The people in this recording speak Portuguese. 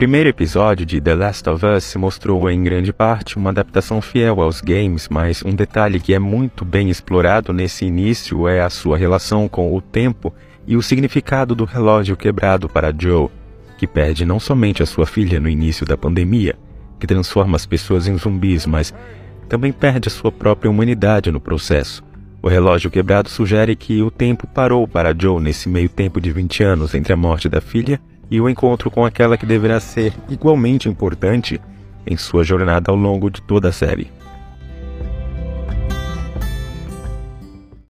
primeiro episódio de The Last of Us mostrou em grande parte uma adaptação fiel aos games, mas um detalhe que é muito bem explorado nesse início é a sua relação com o tempo e o significado do relógio quebrado para Joe, que perde não somente a sua filha no início da pandemia, que transforma as pessoas em zumbis, mas também perde a sua própria humanidade no processo. O relógio quebrado sugere que o tempo parou para Joe nesse meio tempo de 20 anos entre a morte da filha e o encontro com aquela que deverá ser igualmente importante em sua jornada ao longo de toda a série.